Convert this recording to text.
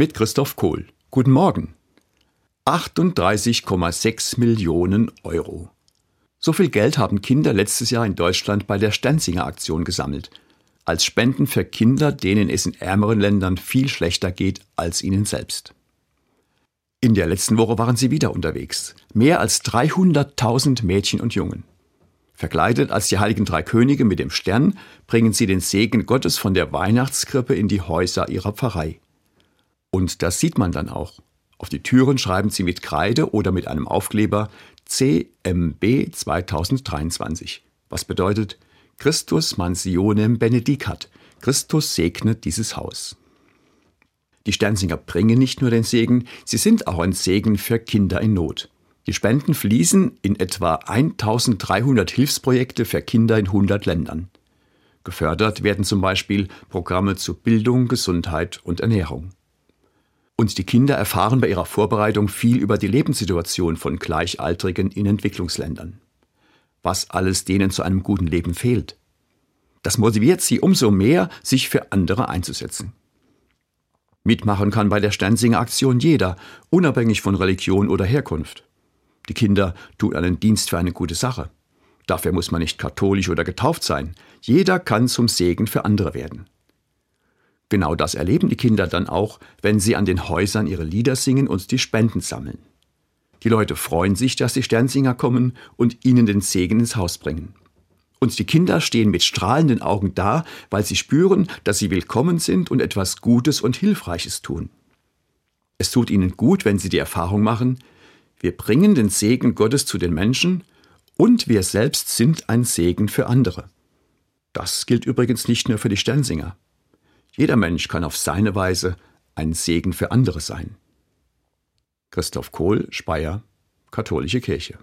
mit Christoph Kohl. Guten Morgen. 38,6 Millionen Euro. So viel Geld haben Kinder letztes Jahr in Deutschland bei der Stenzinger Aktion gesammelt. Als Spenden für Kinder, denen es in ärmeren Ländern viel schlechter geht als ihnen selbst. In der letzten Woche waren sie wieder unterwegs. Mehr als 300.000 Mädchen und Jungen. Verkleidet als die heiligen drei Könige mit dem Stern bringen sie den Segen Gottes von der Weihnachtskrippe in die Häuser ihrer Pfarrei. Und das sieht man dann auch. Auf die Türen schreiben sie mit Kreide oder mit einem Aufkleber CMB 2023, was bedeutet Christus mansionem benedicat, Christus segnet dieses Haus. Die Sternsinger bringen nicht nur den Segen, sie sind auch ein Segen für Kinder in Not. Die Spenden fließen in etwa 1300 Hilfsprojekte für Kinder in 100 Ländern. Gefördert werden zum Beispiel Programme zu Bildung, Gesundheit und Ernährung. Und die Kinder erfahren bei ihrer Vorbereitung viel über die Lebenssituation von Gleichaltrigen in Entwicklungsländern. Was alles denen zu einem guten Leben fehlt. Das motiviert sie umso mehr, sich für andere einzusetzen. Mitmachen kann bei der Sternsinger Aktion jeder, unabhängig von Religion oder Herkunft. Die Kinder tun einen Dienst für eine gute Sache. Dafür muss man nicht katholisch oder getauft sein. Jeder kann zum Segen für andere werden. Genau das erleben die Kinder dann auch, wenn sie an den Häusern ihre Lieder singen und die Spenden sammeln. Die Leute freuen sich, dass die Sternsinger kommen und ihnen den Segen ins Haus bringen. Und die Kinder stehen mit strahlenden Augen da, weil sie spüren, dass sie willkommen sind und etwas Gutes und Hilfreiches tun. Es tut ihnen gut, wenn sie die Erfahrung machen, wir bringen den Segen Gottes zu den Menschen und wir selbst sind ein Segen für andere. Das gilt übrigens nicht nur für die Sternsinger. Jeder Mensch kann auf seine Weise ein Segen für andere sein. Christoph Kohl, Speyer, Katholische Kirche.